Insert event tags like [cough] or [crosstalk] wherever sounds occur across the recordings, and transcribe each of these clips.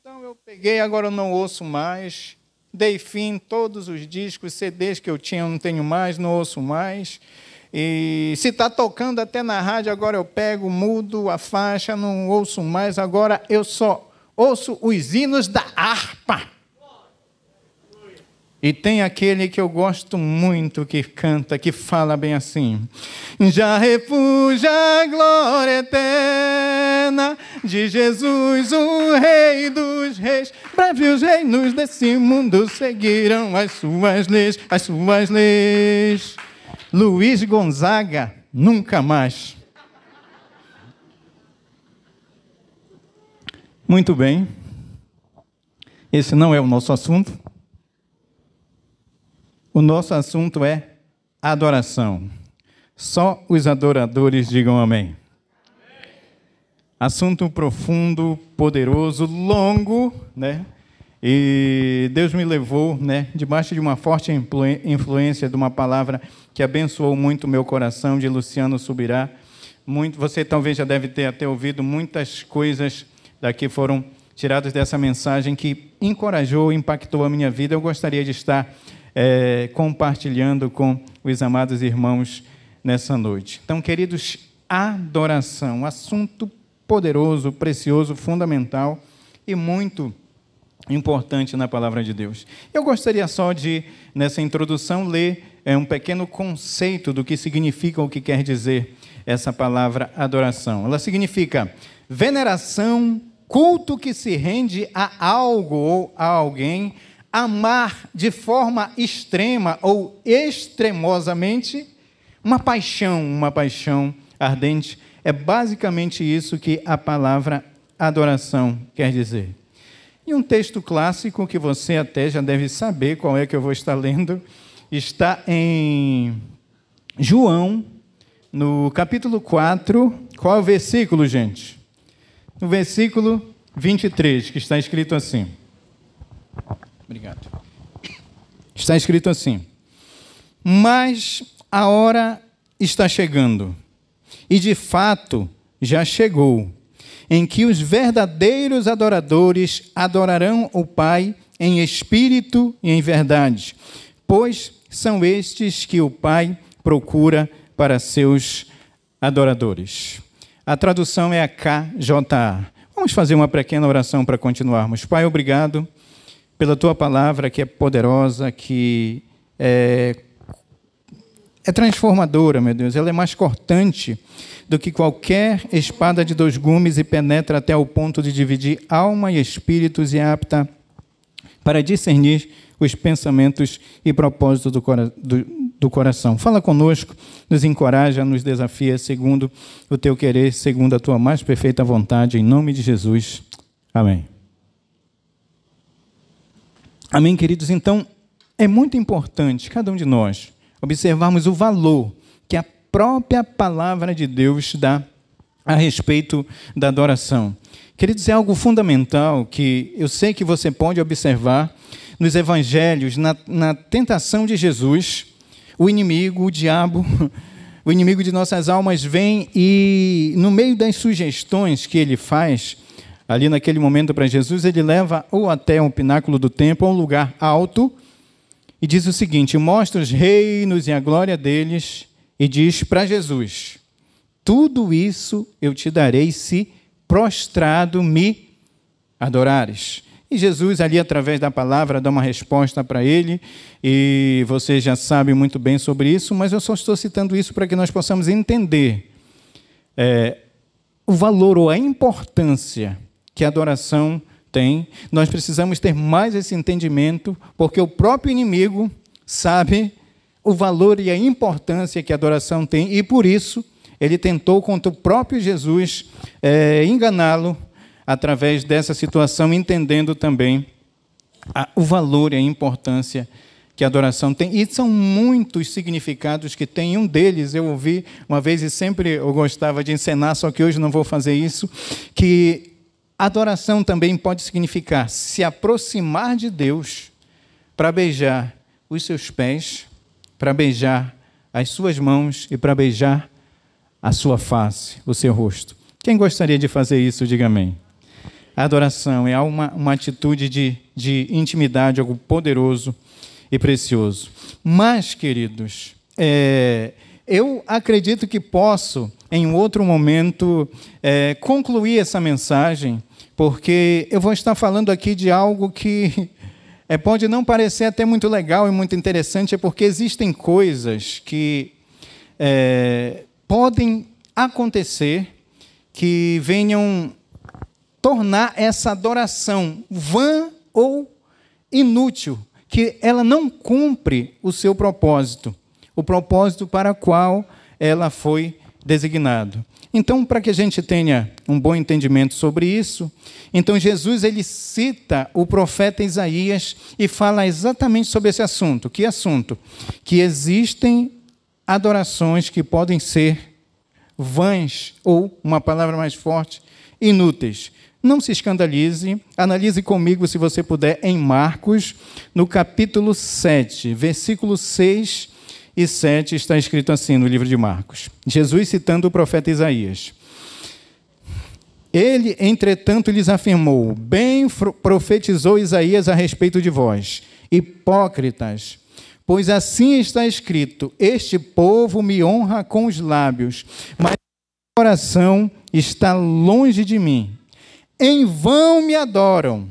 então eu peguei, agora eu não ouço mais. Dei fim todos os discos, CDs que eu tinha, eu não tenho mais, não ouço mais. E se está tocando até na rádio, agora eu pego, mudo a faixa, não ouço mais, agora eu só ouço os hinos da harpa. E tem aquele que eu gosto muito que canta, que fala bem assim: Já refugia a glória eterna de Jesus, o Rei dos Reis. Breves reinos desse mundo seguirão as suas leis, as suas leis. Luiz Gonzaga, nunca mais. Muito bem. Esse não é o nosso assunto. O nosso assunto é adoração. Só os adoradores digam amém. Assunto profundo, poderoso, longo, né? E Deus me levou, né, debaixo de uma forte influência de uma palavra que abençoou muito o meu coração, de Luciano Subirá. Muito, você talvez já deve ter até ouvido muitas coisas daqui foram tiradas dessa mensagem que encorajou, impactou a minha vida. Eu gostaria de estar é, compartilhando com os amados irmãos nessa noite. Então, queridos, adoração, assunto poderoso, precioso, fundamental e muito importante na palavra de Deus. Eu gostaria só de, nessa introdução, ler é, um pequeno conceito do que significa o que quer dizer essa palavra adoração. Ela significa veneração, culto que se rende a algo ou a alguém amar de forma extrema ou extremosamente, uma paixão, uma paixão ardente. É basicamente isso que a palavra adoração quer dizer. E um texto clássico que você até já deve saber qual é que eu vou estar lendo, está em João, no capítulo 4. Qual é o versículo, gente? No versículo 23, que está escrito assim. Obrigado. Está escrito assim: Mas a hora está chegando, e de fato já chegou, em que os verdadeiros adoradores adorarão o Pai em espírito e em verdade, pois são estes que o Pai procura para seus adoradores. A tradução é a KJA. Vamos fazer uma pequena oração para continuarmos. Pai, obrigado pela tua palavra que é poderosa, que é, é transformadora, meu Deus. Ela é mais cortante do que qualquer espada de dois gumes e penetra até o ponto de dividir alma e espíritos e é apta para discernir os pensamentos e propósitos do, do, do, coração. Fala conosco, nos encoraja, nos desafia segundo o teu querer, segundo a tua mais perfeita vontade, em nome de Jesus. Amém. Amém, queridos? Então, é muito importante, cada um de nós, observarmos o valor que a própria palavra de Deus dá a respeito da adoração. Queridos, é algo fundamental que eu sei que você pode observar nos evangelhos, na, na tentação de Jesus, o inimigo, o diabo, [laughs] o inimigo de nossas almas vem e, no meio das sugestões que ele faz, ali naquele momento para Jesus, ele leva ou até um pináculo do templo, ou um lugar alto, e diz o seguinte: mostra os reinos e a glória deles, e diz para Jesus: Tudo isso eu te darei se prostrado me adorares. E Jesus, ali, através da palavra, dá uma resposta para ele, e você já sabe muito bem sobre isso, mas eu só estou citando isso para que nós possamos entender é, o valor ou a importância que a adoração tem. Nós precisamos ter mais esse entendimento, porque o próprio inimigo sabe o valor e a importância que a adoração tem, e por isso ele tentou contra o próprio Jesus é, enganá-lo através dessa situação, entendendo também a, o valor e a importância que a adoração tem. E são muitos significados que tem. Um deles eu ouvi uma vez e sempre eu gostava de encenar, só que hoje não vou fazer isso, que Adoração também pode significar se aproximar de Deus para beijar os seus pés, para beijar as suas mãos e para beijar a sua face, o seu rosto. Quem gostaria de fazer isso, diga amém. adoração, é uma, uma atitude de, de intimidade, algo poderoso e precioso. Mas, queridos, é, eu acredito que posso, em outro momento, é, concluir essa mensagem, porque eu vou estar falando aqui de algo que [laughs] é, pode não parecer até muito legal e muito interessante, é porque existem coisas que é, podem acontecer que venham tornar essa adoração vã ou inútil, que ela não cumpre o seu propósito, o propósito para qual ela foi designado. Então, para que a gente tenha um bom entendimento sobre isso, então Jesus ele cita o profeta Isaías e fala exatamente sobre esse assunto. Que assunto? Que existem adorações que podem ser vãs ou uma palavra mais forte, inúteis. Não se escandalize, analise comigo, se você puder, em Marcos, no capítulo 7, versículo 6 e 7, está escrito assim no livro de Marcos. Jesus citando o profeta Isaías. Ele, entretanto, lhes afirmou: Bem profetizou Isaías a respeito de vós, hipócritas, pois assim está escrito: Este povo me honra com os lábios, mas o coração está longe de mim em vão me adoram.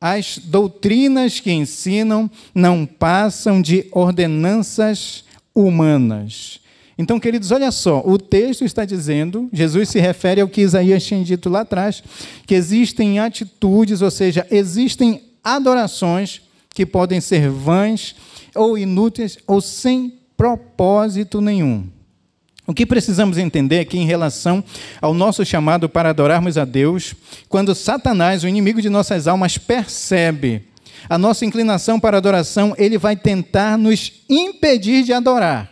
As doutrinas que ensinam não passam de ordenanças humanas. Então, queridos, olha só, o texto está dizendo, Jesus se refere ao que Isaías tinha dito lá atrás, que existem atitudes, ou seja, existem adorações que podem ser vãs ou inúteis ou sem propósito nenhum. O que precisamos entender aqui em relação ao nosso chamado para adorarmos a Deus, quando Satanás, o inimigo de nossas almas, percebe a nossa inclinação para adoração, ele vai tentar nos impedir de adorar.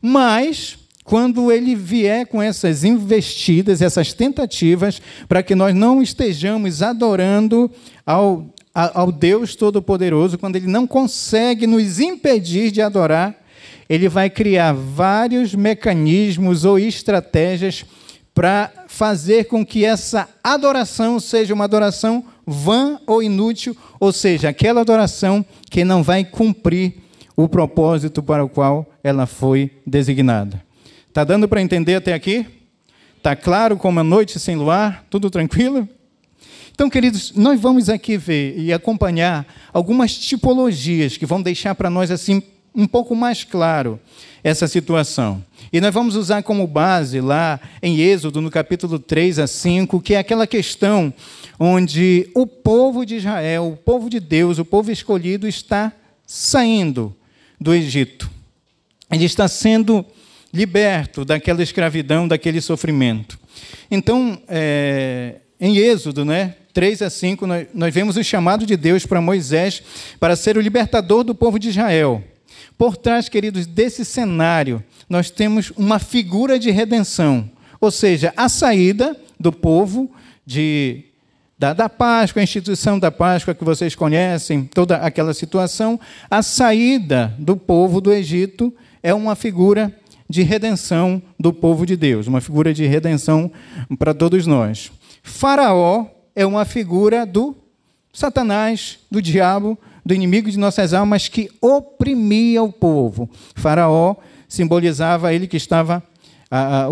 Mas, quando ele vier com essas investidas, essas tentativas, para que nós não estejamos adorando ao, ao Deus Todo-Poderoso, quando ele não consegue nos impedir de adorar, ele vai criar vários mecanismos ou estratégias para fazer com que essa adoração seja uma adoração vã ou inútil, ou seja, aquela adoração que não vai cumprir o propósito para o qual ela foi designada. Está dando para entender até aqui? Está claro como a noite sem luar? Tudo tranquilo? Então, queridos, nós vamos aqui ver e acompanhar algumas tipologias que vão deixar para nós assim um pouco mais claro essa situação. E nós vamos usar como base lá em Êxodo, no capítulo 3 a 5, que é aquela questão onde o povo de Israel, o povo de Deus, o povo escolhido, está saindo do Egito. Ele está sendo liberto daquela escravidão, daquele sofrimento. Então, é, em Êxodo, né, 3 a 5, nós, nós vemos o chamado de Deus para Moisés para ser o libertador do povo de Israel. Por trás, queridos, desse cenário, nós temos uma figura de redenção, ou seja, a saída do povo de, da, da Páscoa, a instituição da Páscoa que vocês conhecem, toda aquela situação, a saída do povo do Egito é uma figura de redenção do povo de Deus, uma figura de redenção para todos nós. Faraó é uma figura do Satanás, do diabo, do inimigo de nossas almas que oprimia o povo. Faraó simbolizava ele que estava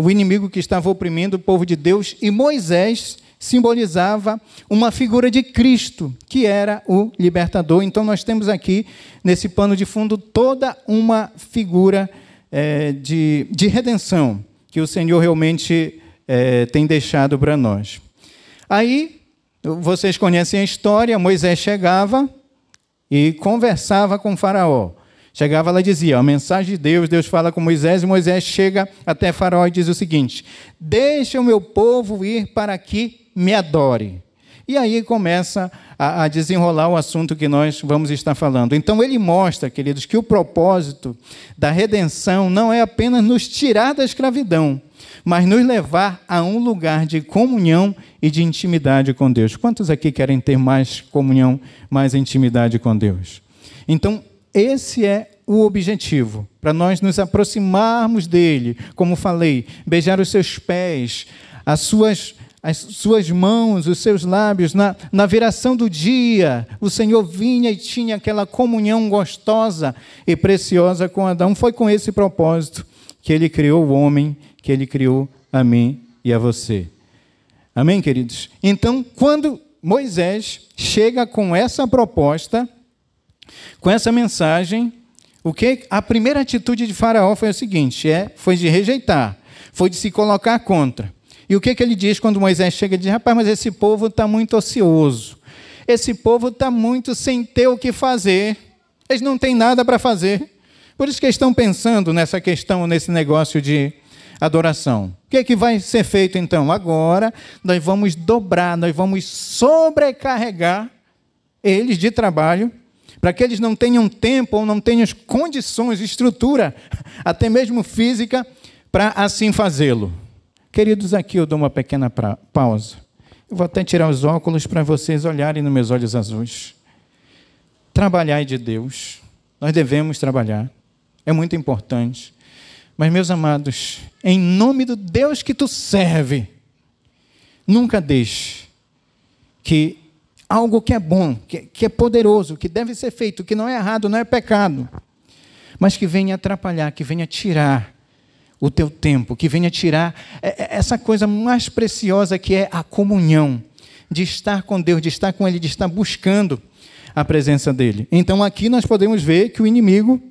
o inimigo que estava oprimindo o povo de Deus e Moisés simbolizava uma figura de Cristo, que era o libertador. Então nós temos aqui nesse pano de fundo toda uma figura é, de, de redenção que o Senhor realmente é, tem deixado para nós. Aí vocês conhecem a história, Moisés chegava e conversava com Faraó. Chegava lá e dizia: a mensagem de Deus, Deus fala com Moisés, e Moisés chega até Faraó e diz o seguinte: Deixa o meu povo ir para que me adore. E aí começa a, a, desenrolar o assunto que nós vamos estar falando. Então ele mostra, queridos, que o propósito da redenção não é apenas nos tirar da escravidão, mas nos levar a um lugar de comunhão e de intimidade com Deus. Quantos aqui querem ter mais comunhão, mais intimidade com Deus? Então, esse é o objetivo, para nós nos aproximarmos dele, como falei, beijar os seus pés, as suas as suas mãos, os seus lábios, na, na viração do dia, o Senhor vinha e tinha aquela comunhão gostosa e preciosa com Adão. Foi com esse propósito que ele criou o homem, que ele criou a mim e a você. Amém, queridos? Então, quando Moisés chega com essa proposta, com essa mensagem, o que a primeira atitude de Faraó foi o seguinte: é, foi de rejeitar, foi de se colocar contra. E o que, que ele diz quando Moisés chega e diz: Rapaz, mas esse povo está muito ocioso. Esse povo está muito sem ter o que fazer. Eles não têm nada para fazer. Por isso que estão pensando nessa questão, nesse negócio de adoração. O que, é que vai ser feito então? Agora nós vamos dobrar, nós vamos sobrecarregar eles de trabalho, para que eles não tenham tempo ou não tenham condições, estrutura, [laughs] até mesmo física, para assim fazê-lo. Queridos, aqui eu dou uma pequena pausa. Eu vou até tirar os óculos para vocês olharem nos meus olhos azuis. Trabalhar de Deus. Nós devemos trabalhar. É muito importante. Mas, meus amados, em nome do Deus que tu serve, nunca deixe que algo que é bom, que, que é poderoso, que deve ser feito, que não é errado, não é pecado, mas que venha atrapalhar, que venha tirar o teu tempo, que venha tirar é, é, essa coisa mais preciosa que é a comunhão, de estar com Deus, de estar com Ele, de estar buscando a presença dEle. Então aqui nós podemos ver que o inimigo,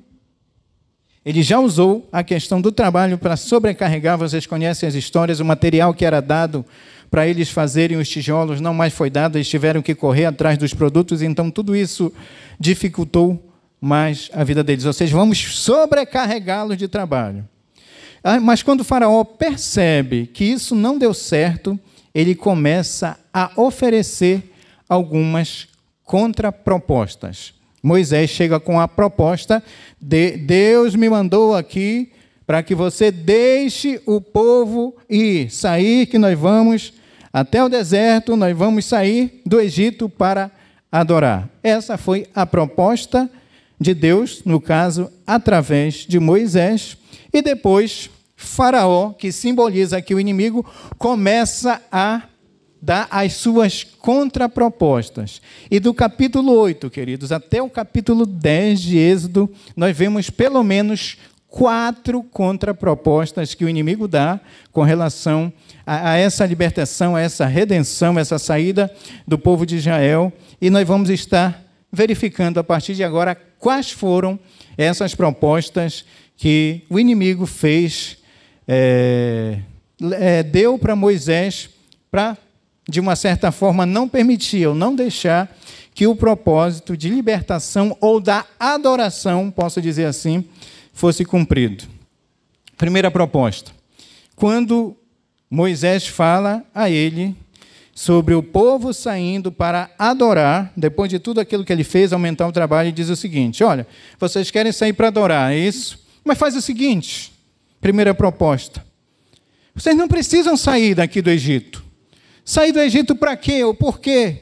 ele já usou a questão do trabalho para sobrecarregar, vocês conhecem as histórias, o material que era dado para eles fazerem os tijolos não mais foi dado, eles tiveram que correr atrás dos produtos, então tudo isso dificultou mais a vida deles. Ou seja, vamos sobrecarregá-los de trabalho. Ah, mas quando o Faraó percebe que isso não deu certo, ele começa a oferecer algumas contrapropostas. Moisés chega com a proposta de Deus me mandou aqui para que você deixe o povo ir, sair que nós vamos até o deserto, nós vamos sair do Egito para adorar. Essa foi a proposta de Deus, no caso, através de Moisés, e depois Faraó, que simboliza aqui o inimigo, começa a dar as suas contrapropostas. E do capítulo 8, queridos, até o capítulo 10 de Êxodo, nós vemos pelo menos quatro contrapropostas que o inimigo dá com relação a, a, essa libertação, a essa redenção, essa saída do povo de Israel. E nós vamos estar verificando a partir de agora quais foram essas propostas que o inimigo fez é, é, deu para Moisés para, de uma certa forma, não permitir ou não deixar que o propósito de libertação ou da adoração, posso dizer assim, fosse cumprido. Primeira proposta. Quando Moisés fala a ele sobre o povo saindo para adorar, depois de tudo aquilo que ele fez, aumentar o trabalho, ele diz o seguinte: Olha, vocês querem sair para adorar, é isso? Mas faz o seguinte: Primeira proposta. Vocês não precisam sair daqui do Egito. Sair do Egito para quê ou por quê?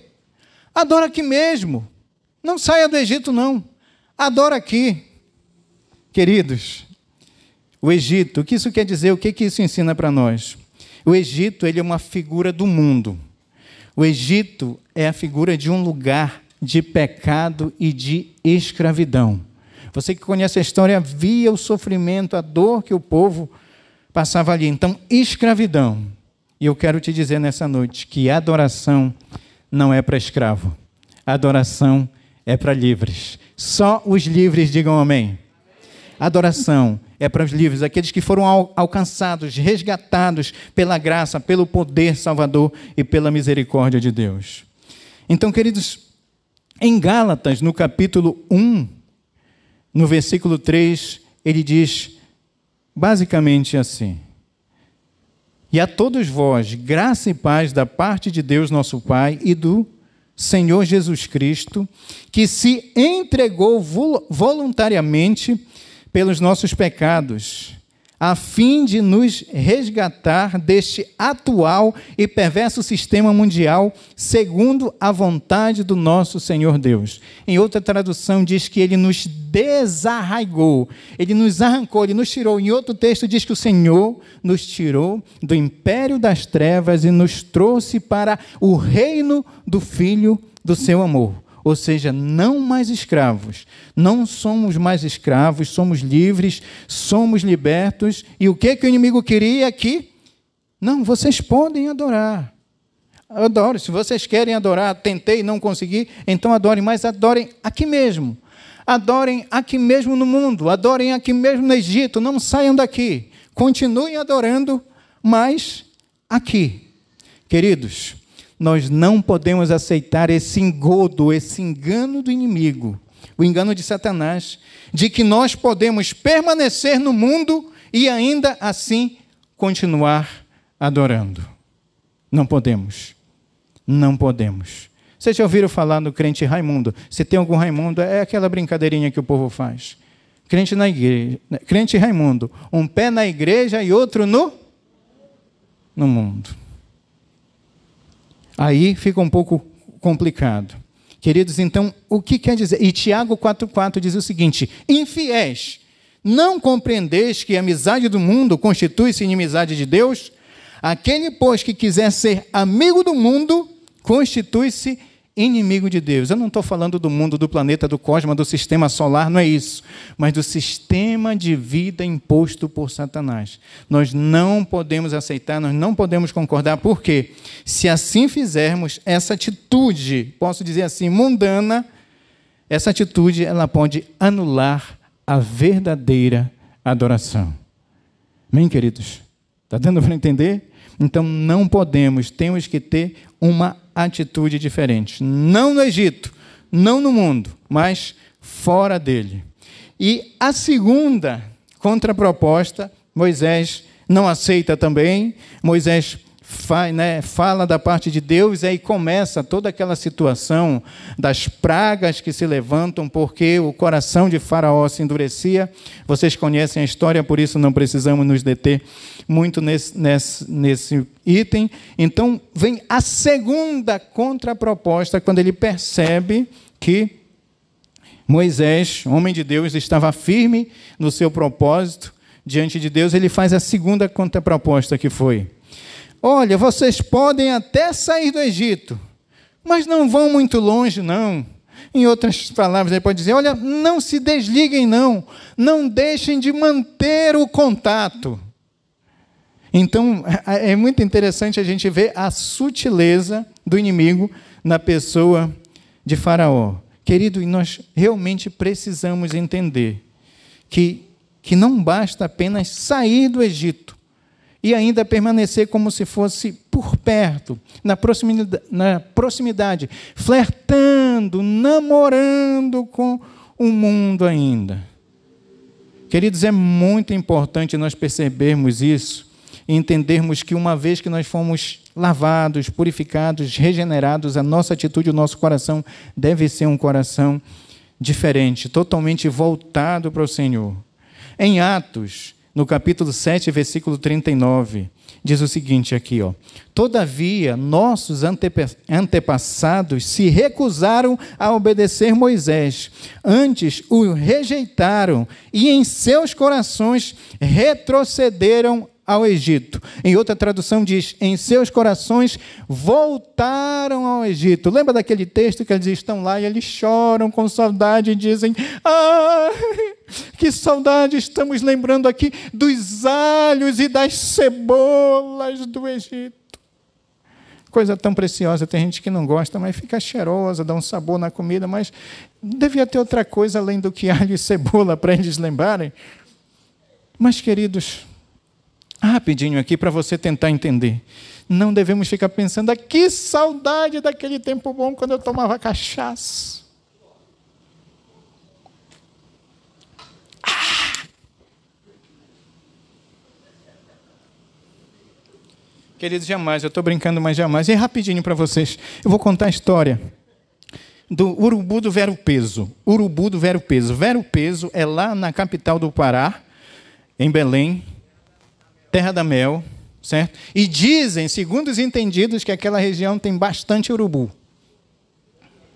Adora aqui mesmo. Não saia do Egito, não. Adora aqui. Queridos, o Egito, o que isso quer dizer? O que, que isso ensina para nós? O Egito ele é uma figura do mundo. O Egito é a figura de um lugar de pecado e de escravidão. Você que conhece a história via o sofrimento, a dor que o povo passava ali. Então, escravidão. E eu quero te dizer nessa noite que adoração não é para escravo. Adoração é para livres. Só os livres digam amém. Adoração é para os livres, aqueles que foram al alcançados, resgatados pela graça, pelo poder salvador e pela misericórdia de Deus. Então, queridos, em Gálatas, no capítulo 1, no versículo 3, ele diz basicamente assim: E a todos vós, graça e paz da parte de Deus, nosso Pai, e do Senhor Jesus Cristo, que se entregou voluntariamente pelos nossos pecados, a fim de nos resgatar deste atual e perverso sistema mundial, segundo a vontade do nosso Senhor Deus. Em outra tradução, diz que ele nos desarraigou, ele nos arrancou, ele nos tirou. Em outro texto, diz que o Senhor nos tirou do império das trevas e nos trouxe para o reino do Filho do seu amor ou seja, não mais escravos. Não somos mais escravos, somos livres, somos libertos. E o que, que o inimigo queria aqui? Não, vocês podem adorar. Adore. Se vocês querem adorar, tentei não consegui, então adorem, mas adorem aqui mesmo. Adorem aqui mesmo no mundo, adorem aqui mesmo no Egito, não saiam daqui. Continuem adorando, mas aqui. Queridos, nós não podemos aceitar esse engodo, esse engano do inimigo, o engano de Satanás, de que nós podemos permanecer no mundo e ainda assim continuar adorando. Não podemos. Não podemos. Vocês já ouviram falar no crente Raimundo? Se tem algum Raimundo, é aquela brincadeirinha que o povo faz. Crente na igreja, crente Raimundo, um pé na igreja e outro no no mundo. Aí fica um pouco complicado. Queridos, então, o que quer dizer? E Tiago 4,4 diz o seguinte: infiéis, não compreendeis que a amizade do mundo constitui-se inimizade de Deus? Aquele, pois, que quiser ser amigo do mundo, constitui-se inimigo de Deus. Eu não estou falando do mundo, do planeta, do cosmos, do sistema solar, não é isso. Mas do sistema de vida imposto por Satanás. Nós não podemos aceitar, nós não podemos concordar, porque se assim fizermos, essa atitude, posso dizer assim, mundana, essa atitude ela pode anular a verdadeira adoração. Amém, queridos? Está dando para entender? Então não podemos, temos que ter uma atitude diferente. Não no Egito, não no mundo, mas fora dele. E a segunda contraproposta, Moisés não aceita também. Moisés fa, né, fala da parte de Deus, e aí começa toda aquela situação das pragas que se levantam, porque o coração de Faraó se endurecia. Vocês conhecem a história, por isso não precisamos nos deter muito nesse, nesse, nesse item. Então, vem a segunda contraproposta, quando ele percebe que Moisés, homem de Deus, estava firme no seu propósito diante de Deus, ele faz a segunda contraproposta que foi: Olha, vocês podem até sair do Egito, mas não vão muito longe, não. Em outras palavras, ele pode dizer: olha, não se desliguem, não. Não deixem de manter o contato. Então, é, é muito interessante a gente ver a sutileza do inimigo na pessoa de Faraó. Querido, nós realmente precisamos entender que, que não basta apenas sair do Egito, e ainda permanecer como se fosse por perto, na proximidade, na proximidade flertando, namorando com o mundo ainda. Queridos, é muito importante nós percebermos isso e entendermos que uma vez que nós fomos lavados, purificados, regenerados, a nossa atitude, o nosso coração deve ser um coração diferente, totalmente voltado para o Senhor. Em Atos, no capítulo 7, versículo 39, diz o seguinte aqui, ó: Todavia, nossos antepassados se recusaram a obedecer Moisés, antes o rejeitaram e em seus corações retrocederam ao Egito. Em outra tradução diz: em seus corações voltaram ao Egito. Lembra daquele texto que eles estão lá e eles choram com saudade e dizem: Ah, [laughs] que saudade estamos lembrando aqui dos alhos e das cebolas do Egito. Coisa tão preciosa, tem gente que não gosta, mas fica cheirosa, dá um sabor na comida, mas devia ter outra coisa além do que alho e cebola [laughs] para eles lembrarem. Mas, queridos, rapidinho aqui para você tentar entender. Não devemos ficar pensando, ah, que saudade daquele tempo bom quando eu tomava cachaça. Ah! Queridos, jamais, eu estou brincando, mas jamais. E rapidinho para vocês, eu vou contar a história do urubu do Vero Peso. Urubu do Vero Peso. Vero Peso é lá na capital do Pará, em Belém, terra da mel, certo? E dizem, segundo os entendidos, que aquela região tem bastante urubu.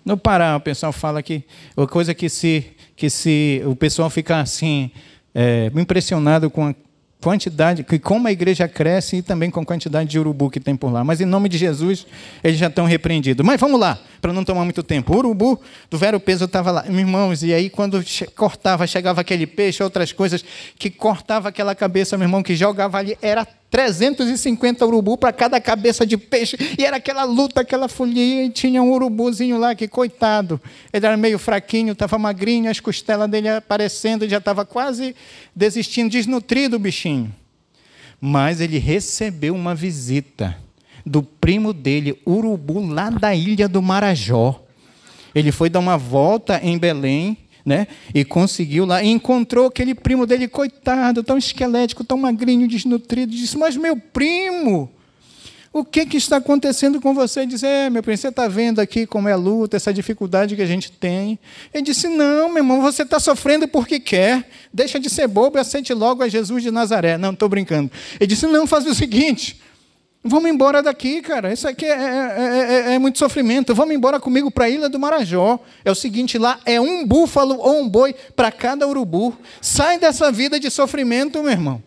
No Pará, o pessoal fala que uma coisa que se que se o pessoal fica assim é, impressionado com a quantidade, que como a igreja cresce e também com a quantidade de urubu que tem por lá. Mas em nome de Jesus, eles já estão repreendidos. Mas vamos lá, para não tomar muito tempo. O urubu do Vero Peso estava lá, irmãos, e aí quando cortava, chegava aquele peixe, outras coisas, que cortava aquela cabeça, meu irmão, que jogava ali, era 350 urubu para cada cabeça de peixe. E era aquela luta, aquela folia. E tinha um urubuzinho lá que, coitado, ele era meio fraquinho, estava magrinho, as costelas dele aparecendo, já estava quase desistindo, desnutrido o bichinho. Mas ele recebeu uma visita do primo dele, urubu, lá da ilha do Marajó. Ele foi dar uma volta em Belém né? E conseguiu lá, e encontrou aquele primo dele, coitado, tão esquelético, tão magrinho, desnutrido. Disse: Mas meu primo, o que, que está acontecendo com você? Ele disse: É, meu primo, você está vendo aqui como é a luta, essa dificuldade que a gente tem. Ele disse: Não, meu irmão, você está sofrendo porque quer. Deixa de ser bobo e aceite logo a Jesus de Nazaré. Não, estou brincando. Ele disse: Não, faz o seguinte. Vamos embora daqui, cara. Isso aqui é, é, é, é muito sofrimento. Vamos embora comigo para a Ilha do Marajó. É o seguinte: lá é um búfalo ou um boi para cada urubu. Sai dessa vida de sofrimento, meu irmão.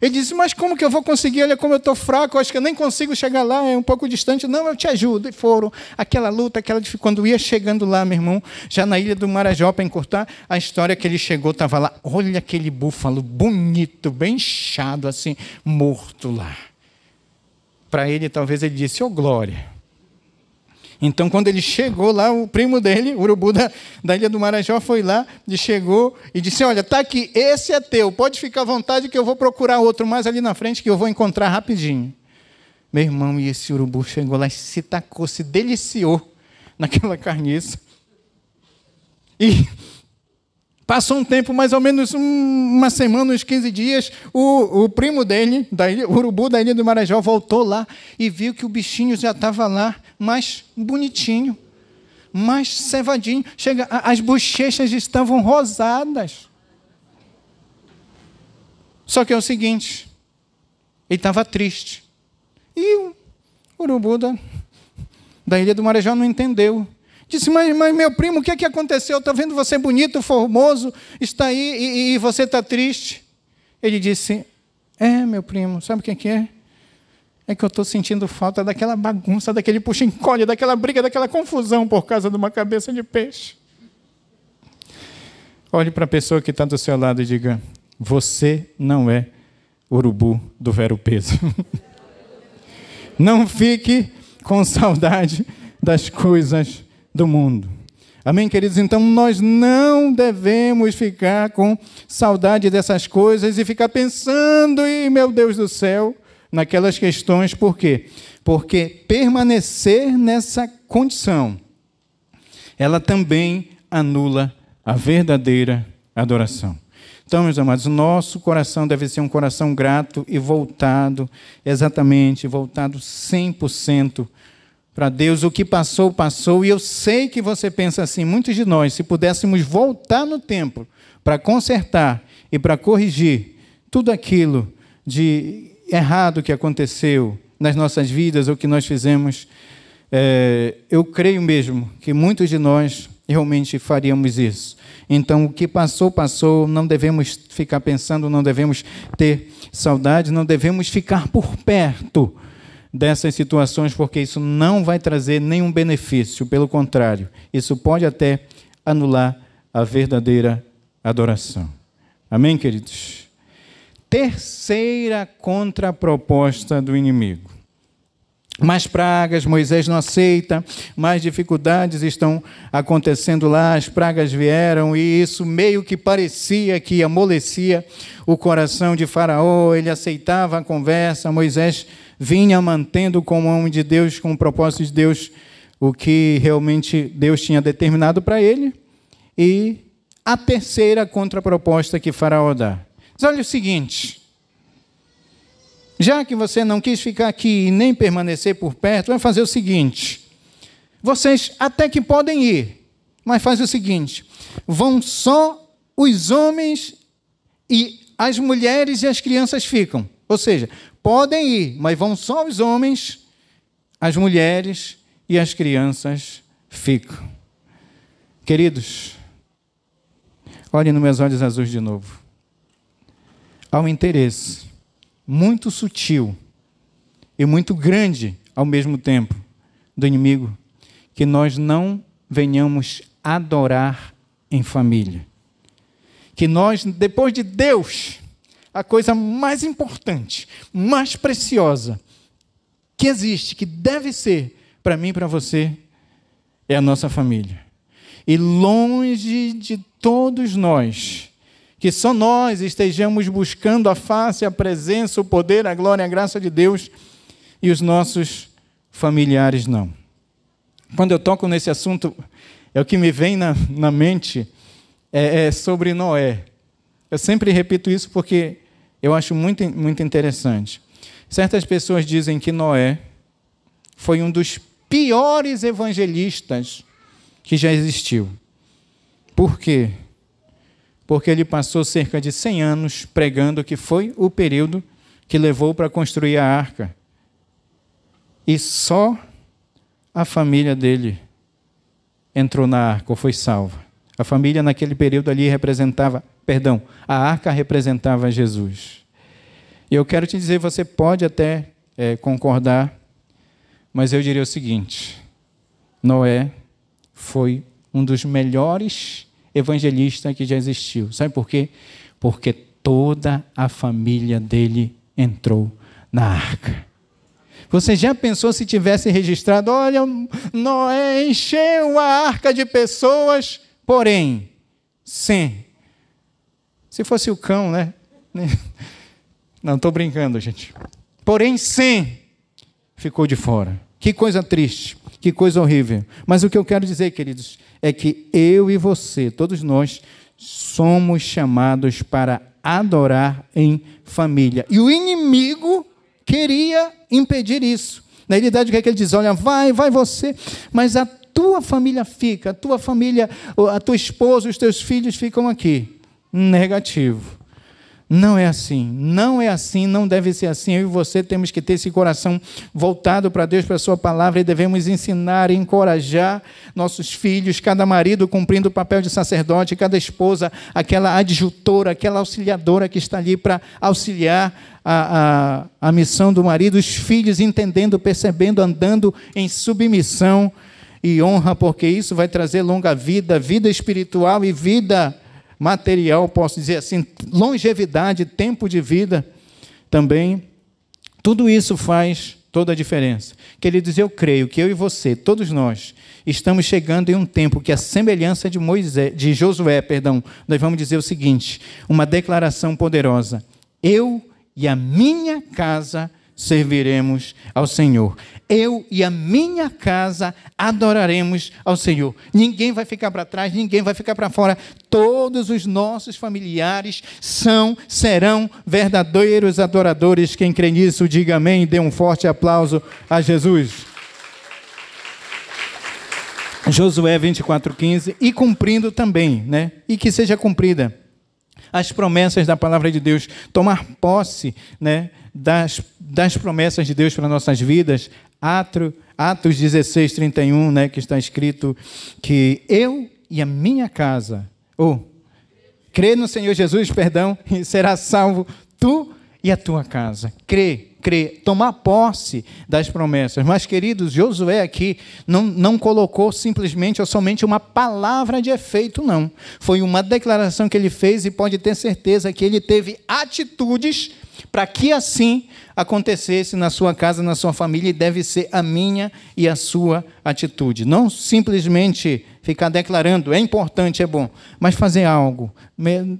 Ele disse: Mas como que eu vou conseguir? Olha como eu estou fraco, acho que eu nem consigo chegar lá, é um pouco distante. Não, eu te ajudo. E foram. Aquela luta, aquela Quando ia chegando lá, meu irmão, já na ilha do Marajó, para encurtar, a história que ele chegou, estava lá. Olha aquele búfalo bonito, bem inchado, assim, morto lá para ele, talvez ele disse: oh, glória. Então, quando ele chegou lá, o primo dele, o urubu da, da Ilha do Marajó, foi lá e chegou e disse: Olha, tá aqui, esse é teu, pode ficar à vontade que eu vou procurar outro mais ali na frente que eu vou encontrar rapidinho. Meu irmão, e esse urubu chegou lá e se tacou, se deliciou naquela [laughs] carniça. E Passou um tempo, mais ou menos uma semana, uns 15 dias, o, o primo dele, da ilha, o urubu da ilha do Marajó, voltou lá e viu que o bichinho já estava lá, mais bonitinho, mais cevadinho. Chega, as bochechas estavam rosadas. Só que é o seguinte, ele estava triste. E o urubu da, da ilha do Marajó não entendeu. Disse, mas, mas meu primo, o que, é que aconteceu? Estou vendo você bonito, formoso, está aí e, e você está triste. Ele disse, é, meu primo, sabe o que, que é? É que eu estou sentindo falta daquela bagunça, daquele puxa-encolhe, daquela briga, daquela confusão por causa de uma cabeça de peixe. Olhe para a pessoa que está do seu lado e diga: Você não é urubu do vero peso. [laughs] não fique com saudade das coisas do mundo. Amém, queridos? Então nós não devemos ficar com saudade dessas coisas e ficar pensando, e meu Deus do céu, naquelas questões, por quê? Porque permanecer nessa condição, ela também anula a verdadeira adoração. Então, meus amados, nosso coração deve ser um coração grato e voltado, exatamente, voltado 100% para Deus, o que passou, passou, e eu sei que você pensa assim, muitos de nós, se pudéssemos voltar no tempo para consertar e para corrigir tudo aquilo de errado que aconteceu nas nossas vidas ou que nós fizemos, é, eu creio mesmo que muitos de nós realmente faríamos isso. Então, o que passou, passou, não devemos ficar pensando, não devemos ter saudade, não devemos ficar por perto dessas situações, porque isso não vai trazer nenhum benefício, pelo contrário, isso pode até anular a verdadeira adoração. Amém, queridos? Terceira contraproposta do inimigo. Mais pragas, Moisés não aceita, mais dificuldades estão acontecendo lá, as pragas vieram e isso meio que parecia que amolecia o coração de Faraó, ele aceitava a conversa, Moisés vinha mantendo como homem de Deus, com o propósito de Deus, o que realmente Deus tinha determinado para ele. E a terceira contraproposta que Faraó dá. Mas olha o seguinte. Já que você não quis ficar aqui e nem permanecer por perto, vai fazer o seguinte. Vocês até que podem ir, mas faz o seguinte: vão só os homens e as mulheres e as crianças ficam. Ou seja, podem ir, mas vão só os homens, as mulheres e as crianças ficam. Queridos, olhem nos meus olhos azuis de novo. Há um interesse muito sutil e muito grande ao mesmo tempo do inimigo que nós não venhamos adorar em família. Que nós, depois de Deus, a coisa mais importante, mais preciosa que existe, que deve ser para mim e para você, é a nossa família. E longe de todos nós, que só nós estejamos buscando a face, a presença, o poder, a glória, a graça de Deus e os nossos familiares não. Quando eu toco nesse assunto, é o que me vem na, na mente é, é sobre Noé. Eu sempre repito isso porque eu acho muito, muito interessante. Certas pessoas dizem que Noé foi um dos piores evangelistas que já existiu. Por quê? Porque ele passou cerca de 100 anos pregando que foi o período que levou para construir a arca. E só a família dele entrou na arca ou foi salva. A família naquele período ali representava, perdão, a arca representava Jesus. E eu quero te dizer, você pode até é, concordar, mas eu diria o seguinte: Noé foi um dos melhores evangelistas que já existiu. Sabe por quê? Porque toda a família dele entrou na arca. Você já pensou se tivesse registrado, olha, Noé encheu a arca de pessoas, porém, sem. Se fosse o cão, né? [laughs] Não, estou brincando, gente. Porém, sem, ficou de fora. Que coisa triste, que coisa horrível. Mas o que eu quero dizer, queridos, é que eu e você, todos nós, somos chamados para adorar em família. E o inimigo queria impedir isso. Na realidade, o que, é que ele diz? Olha, vai, vai você, mas a tua família fica, a tua família, a tua esposa, os teus filhos ficam aqui. Negativo. Não é assim, não é assim, não deve ser assim. Eu e você temos que ter esse coração voltado para Deus, para a Sua palavra, e devemos ensinar e encorajar nossos filhos, cada marido cumprindo o papel de sacerdote, cada esposa, aquela adjutora, aquela auxiliadora que está ali para auxiliar a, a, a missão do marido, os filhos entendendo, percebendo, andando em submissão e honra, porque isso vai trazer longa vida, vida espiritual e vida material, posso dizer assim, longevidade, tempo de vida também. Tudo isso faz toda a diferença. Queridos, eu creio que eu e você, todos nós, estamos chegando em um tempo que a semelhança de Moisés, de Josué, perdão, nós vamos dizer o seguinte, uma declaração poderosa: eu e a minha casa serviremos ao Senhor. Eu e a minha casa adoraremos ao Senhor. Ninguém vai ficar para trás, ninguém vai ficar para fora. Todos os nossos familiares são, serão verdadeiros adoradores. Quem crê nisso, diga amém. Dê um forte aplauso a Jesus. Josué 24:15 e cumprindo também, né? E que seja cumprida as promessas da palavra de Deus, tomar posse, né, das, das promessas de Deus para nossas vidas. Atos, Atos 16, 31, né, que está escrito que eu e a minha casa, ou oh, crê no Senhor Jesus, perdão, [laughs] e será salvo tu e a tua casa. Crê, crê, tomar posse das promessas. Mas, queridos, Josué aqui não, não colocou simplesmente ou somente uma palavra de efeito, não. Foi uma declaração que ele fez e pode ter certeza que ele teve atitudes para que assim acontecesse na sua casa, na sua família, e deve ser a minha e a sua atitude. Não simplesmente ficar declarando, é importante, é bom, mas fazer algo.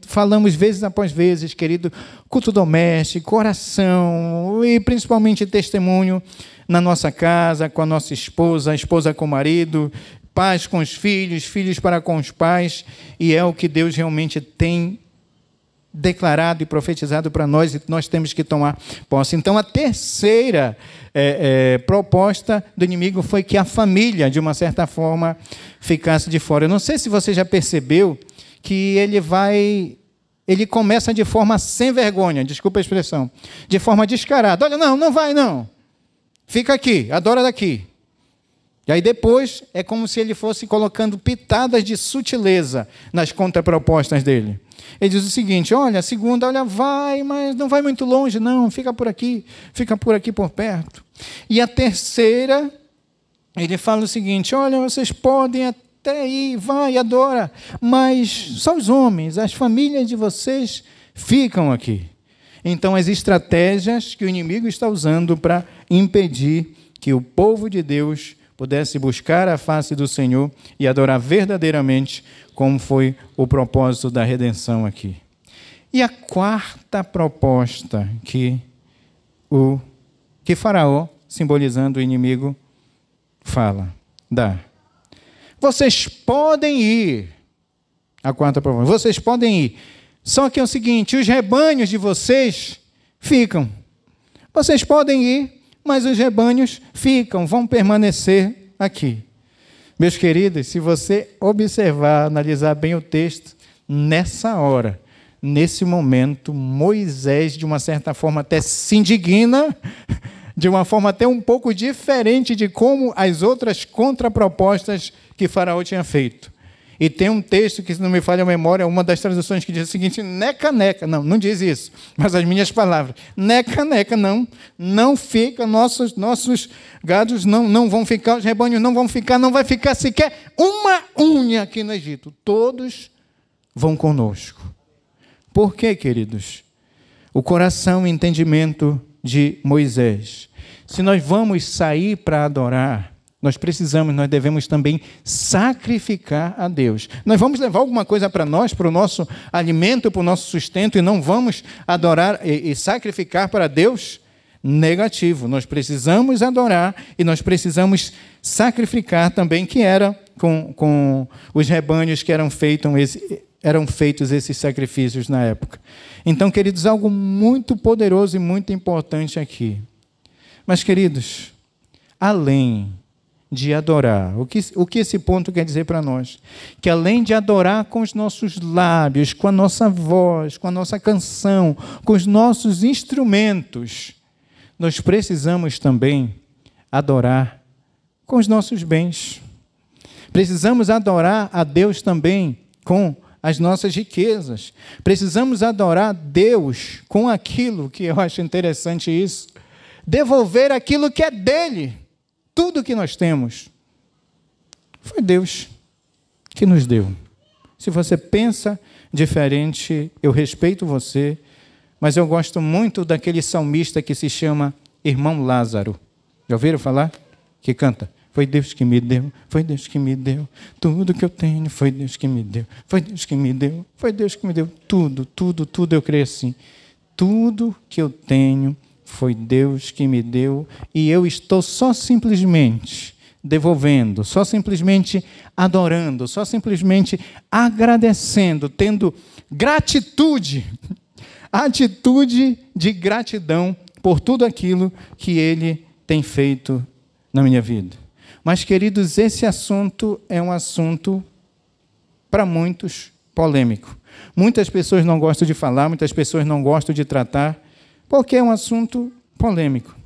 Falamos vezes após vezes, querido, culto doméstico, oração e principalmente testemunho na nossa casa, com a nossa esposa, a esposa com o marido, pais com os filhos, filhos para com os pais, e é o que Deus realmente tem declarado e profetizado para nós e nós temos que tomar posse. Então, a terceira é, é, proposta do inimigo foi que a família, de uma certa forma, ficasse de fora. Eu não sei se você já percebeu que ele vai ele começa de forma sem vergonha, desculpa a expressão, de forma descarada. Olha, não, não vai não. Fica aqui, adora daqui. E aí depois é como se ele fosse colocando pitadas de sutileza nas contrapropostas dele. Ele diz o seguinte: olha, a segunda, olha, vai, mas não vai muito longe, não, fica por aqui, fica por aqui por perto. E a terceira, ele fala o seguinte: olha, vocês podem até ir, vai, adora, mas só os homens, as famílias de vocês ficam aqui. Então, as estratégias que o inimigo está usando para impedir que o povo de Deus pudesse buscar a face do Senhor e adorar verdadeiramente, como foi o propósito da redenção aqui. E a quarta proposta que o que Faraó, simbolizando o inimigo, fala, dá. Vocês podem ir. A quarta proposta. Vocês podem ir. Só que é o seguinte: os rebanhos de vocês ficam. Vocês podem ir, mas os rebanhos ficam, vão permanecer aqui. Meus queridos, se você observar, analisar bem o texto, nessa hora, nesse momento, Moisés, de uma certa forma, até se indigna, de uma forma até um pouco diferente de como as outras contrapropostas que Faraó tinha feito. E tem um texto que, se não me falha a memória, uma das traduções que diz o seguinte: neca, neca. Não, não diz isso, mas as minhas palavras. Neca, neca, não. Não fica, nossos, nossos gados não, não vão ficar, os rebanhos não vão ficar, não vai ficar sequer uma unha aqui no Egito. Todos vão conosco. Por quê, queridos? O coração e entendimento de Moisés. Se nós vamos sair para adorar, nós precisamos, nós devemos também sacrificar a Deus. Nós vamos levar alguma coisa para nós, para o nosso alimento, para o nosso sustento, e não vamos adorar e, e sacrificar para Deus? Negativo. Nós precisamos adorar e nós precisamos sacrificar também, que era com, com os rebanhos que eram feitos, eram feitos esses sacrifícios na época. Então, queridos, algo muito poderoso e muito importante aqui. Mas, queridos, além de adorar. O que, o que esse ponto quer dizer para nós? Que além de adorar com os nossos lábios, com a nossa voz, com a nossa canção, com os nossos instrumentos, nós precisamos também adorar com os nossos bens. Precisamos adorar a Deus também com as nossas riquezas. Precisamos adorar Deus com aquilo que eu acho interessante isso, devolver aquilo que é dele tudo que nós temos foi Deus que nos deu. Se você pensa diferente, eu respeito você, mas eu gosto muito daquele salmista que se chama Irmão Lázaro. Já ouviram falar? Que canta. Foi Deus que me deu, foi Deus que me deu. Tudo que eu tenho foi Deus que me deu. Foi Deus que me deu, foi Deus que me deu. Tudo, tudo, tudo eu creio assim. Tudo que eu tenho foi Deus que me deu e eu estou só simplesmente devolvendo, só simplesmente adorando, só simplesmente agradecendo, tendo gratitude, [laughs] atitude de gratidão por tudo aquilo que Ele tem feito na minha vida. Mas, queridos, esse assunto é um assunto para muitos polêmico. Muitas pessoas não gostam de falar, muitas pessoas não gostam de tratar porque é um assunto polêmico.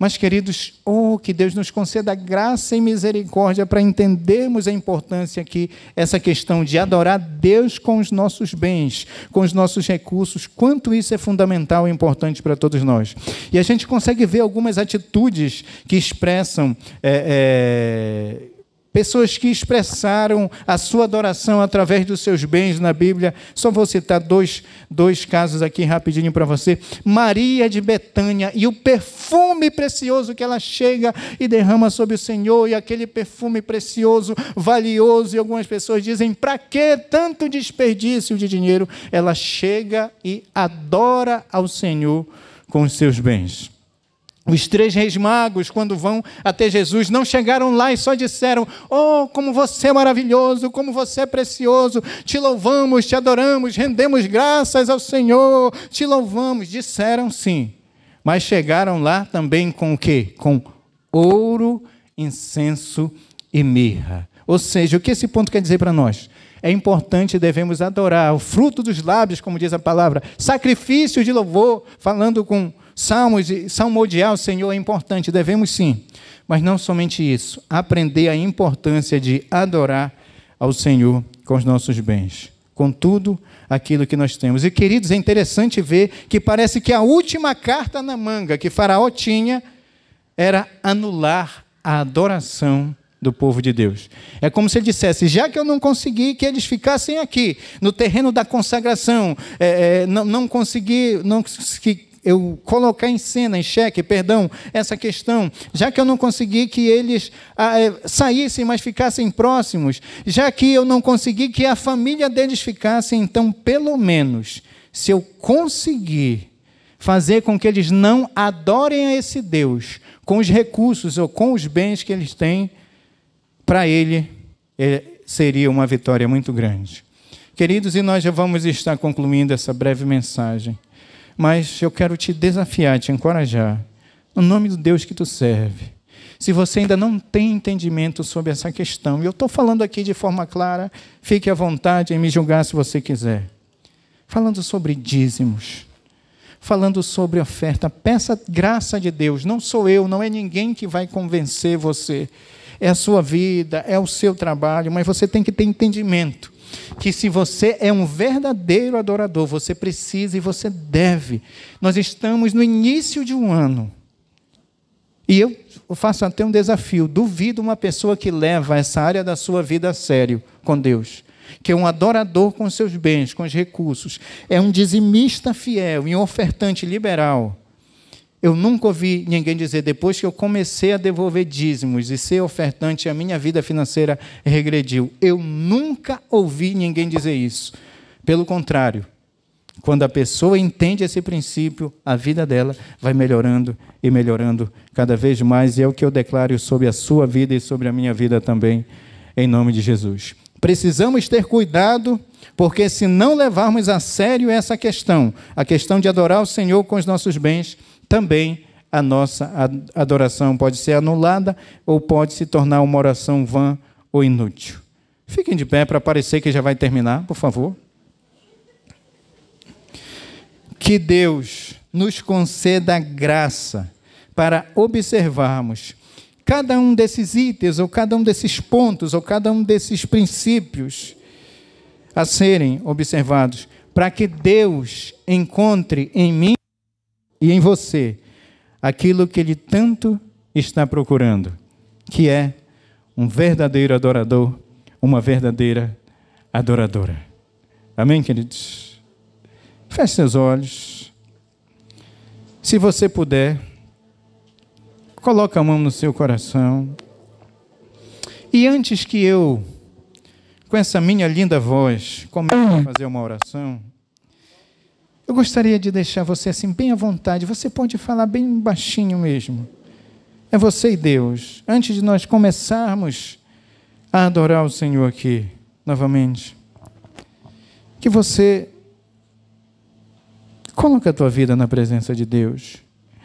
Mas, queridos, oh, que Deus nos conceda graça e misericórdia para entendermos a importância aqui, essa questão de adorar Deus com os nossos bens, com os nossos recursos, quanto isso é fundamental e importante para todos nós. E a gente consegue ver algumas atitudes que expressam. É, é, Pessoas que expressaram a sua adoração através dos seus bens na Bíblia. Só vou citar dois, dois casos aqui rapidinho para você. Maria de Betânia e o perfume precioso que ela chega e derrama sobre o Senhor, e aquele perfume precioso, valioso, e algumas pessoas dizem: para que tanto desperdício de dinheiro? Ela chega e adora ao Senhor com os seus bens. Os três reis magos, quando vão até Jesus, não chegaram lá e só disseram: Oh, como você é maravilhoso, como você é precioso, te louvamos, te adoramos, rendemos graças ao Senhor, te louvamos. Disseram sim, mas chegaram lá também com o quê? Com ouro, incenso e mirra. Ou seja, o que esse ponto quer dizer para nós? é importante, devemos adorar. O fruto dos lábios, como diz a palavra, sacrifício de louvor, falando com salmos e salmodiar o Senhor é importante, devemos sim. Mas não somente isso, aprender a importância de adorar ao Senhor com os nossos bens, com tudo aquilo que nós temos. E queridos, é interessante ver que parece que a última carta na manga que Faraó tinha era anular a adoração do povo de Deus. É como se ele dissesse: já que eu não consegui que eles ficassem aqui, no terreno da consagração, é, é, não, não consegui, não consegui eu colocar em cena, em xeque, perdão, essa questão, já que eu não consegui que eles ah, é, saíssem, mas ficassem próximos, já que eu não consegui que a família deles ficasse, então, pelo menos, se eu conseguir fazer com que eles não adorem a esse Deus com os recursos ou com os bens que eles têm, para ele é, seria uma vitória muito grande. Queridos, e nós já vamos estar concluindo essa breve mensagem, mas eu quero te desafiar, te encorajar, no nome do Deus que tu serve. Se você ainda não tem entendimento sobre essa questão, e eu estou falando aqui de forma clara, fique à vontade em me julgar se você quiser. Falando sobre dízimos, falando sobre oferta, peça graça de Deus, não sou eu, não é ninguém que vai convencer você é a sua vida, é o seu trabalho, mas você tem que ter entendimento que se você é um verdadeiro adorador, você precisa e você deve. Nós estamos no início de um ano. E eu faço até um desafio. Duvido uma pessoa que leva essa área da sua vida a sério com Deus, que é um adorador com seus bens, com os recursos, é um dizimista fiel e um ofertante liberal eu nunca ouvi ninguém dizer, depois que eu comecei a devolver dízimos e ser ofertante, a minha vida financeira regrediu. Eu nunca ouvi ninguém dizer isso. Pelo contrário, quando a pessoa entende esse princípio, a vida dela vai melhorando e melhorando cada vez mais, e é o que eu declaro sobre a sua vida e sobre a minha vida também, em nome de Jesus. Precisamos ter cuidado, porque se não levarmos a sério essa questão, a questão de adorar o Senhor com os nossos bens, também a nossa adoração pode ser anulada ou pode se tornar uma oração vã ou inútil. Fiquem de pé para parecer que já vai terminar, por favor. Que Deus nos conceda graça para observarmos cada um desses itens, ou cada um desses pontos, ou cada um desses princípios a serem observados, para que Deus encontre em mim e em você aquilo que ele tanto está procurando, que é um verdadeiro adorador, uma verdadeira adoradora. Amém, queridos? Feche seus olhos. Se você puder, coloque a mão no seu coração. E antes que eu, com essa minha linda voz, comece a fazer uma oração, eu gostaria de deixar você assim bem à vontade. Você pode falar bem baixinho mesmo. É você e Deus. Antes de nós começarmos a adorar o Senhor aqui novamente, que você coloque a tua vida na presença de Deus.